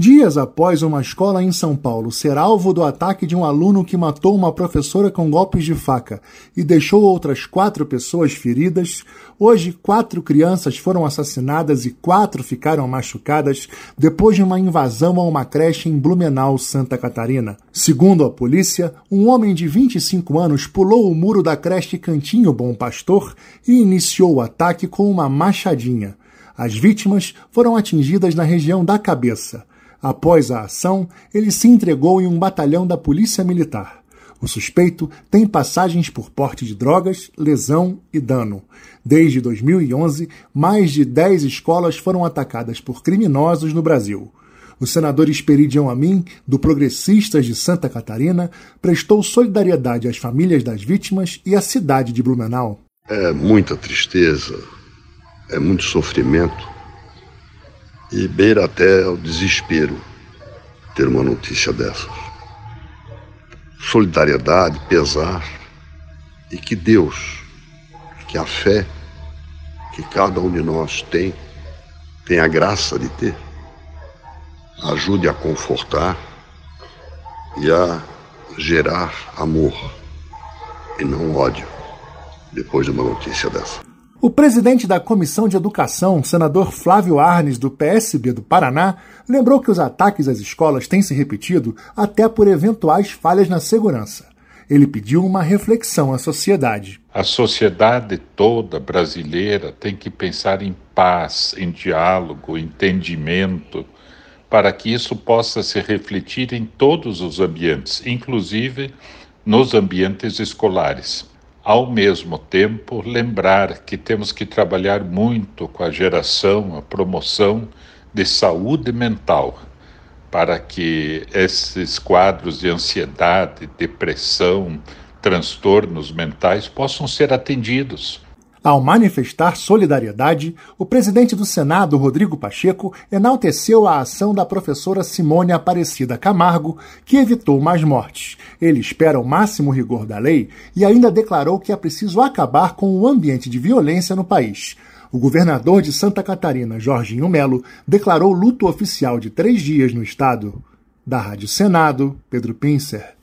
Dias após uma escola em São Paulo ser alvo do ataque de um aluno que matou uma professora com golpes de faca e deixou outras quatro pessoas feridas, hoje quatro crianças foram assassinadas e quatro ficaram machucadas depois de uma invasão a uma creche em Blumenau, Santa Catarina. Segundo a polícia, um homem de 25 anos pulou o muro da creche Cantinho Bom Pastor e iniciou o ataque com uma machadinha. As vítimas foram atingidas na região da cabeça. Após a ação, ele se entregou em um batalhão da Polícia Militar. O suspeito tem passagens por porte de drogas, lesão e dano. Desde 2011, mais de 10 escolas foram atacadas por criminosos no Brasil. O senador Esperidião Amin, do Progressistas de Santa Catarina, prestou solidariedade às famílias das vítimas e à cidade de Blumenau. É muita tristeza, é muito sofrimento e beira até o desespero ter uma notícia dessas. Solidariedade, pesar e que Deus, que a fé que cada um de nós tem, tem a graça de ter, ajude a confortar e a gerar amor e não ódio depois de uma notícia dessa. O presidente da Comissão de Educação, senador Flávio Arnes, do PSB do Paraná, lembrou que os ataques às escolas têm se repetido até por eventuais falhas na segurança. Ele pediu uma reflexão à sociedade. A sociedade toda brasileira tem que pensar em paz, em diálogo, entendimento, para que isso possa se refletir em todos os ambientes, inclusive nos ambientes escolares ao mesmo tempo, lembrar que temos que trabalhar muito com a geração, a promoção de saúde mental, para que esses quadros de ansiedade, depressão, transtornos mentais possam ser atendidos. Ao manifestar solidariedade, o presidente do Senado, Rodrigo Pacheco, enalteceu a ação da professora Simone Aparecida Camargo, que evitou mais mortes. Ele espera o máximo rigor da lei e ainda declarou que é preciso acabar com o ambiente de violência no país. O governador de Santa Catarina, Jorginho Melo, declarou luto oficial de três dias no estado. Da Rádio Senado, Pedro Pincer.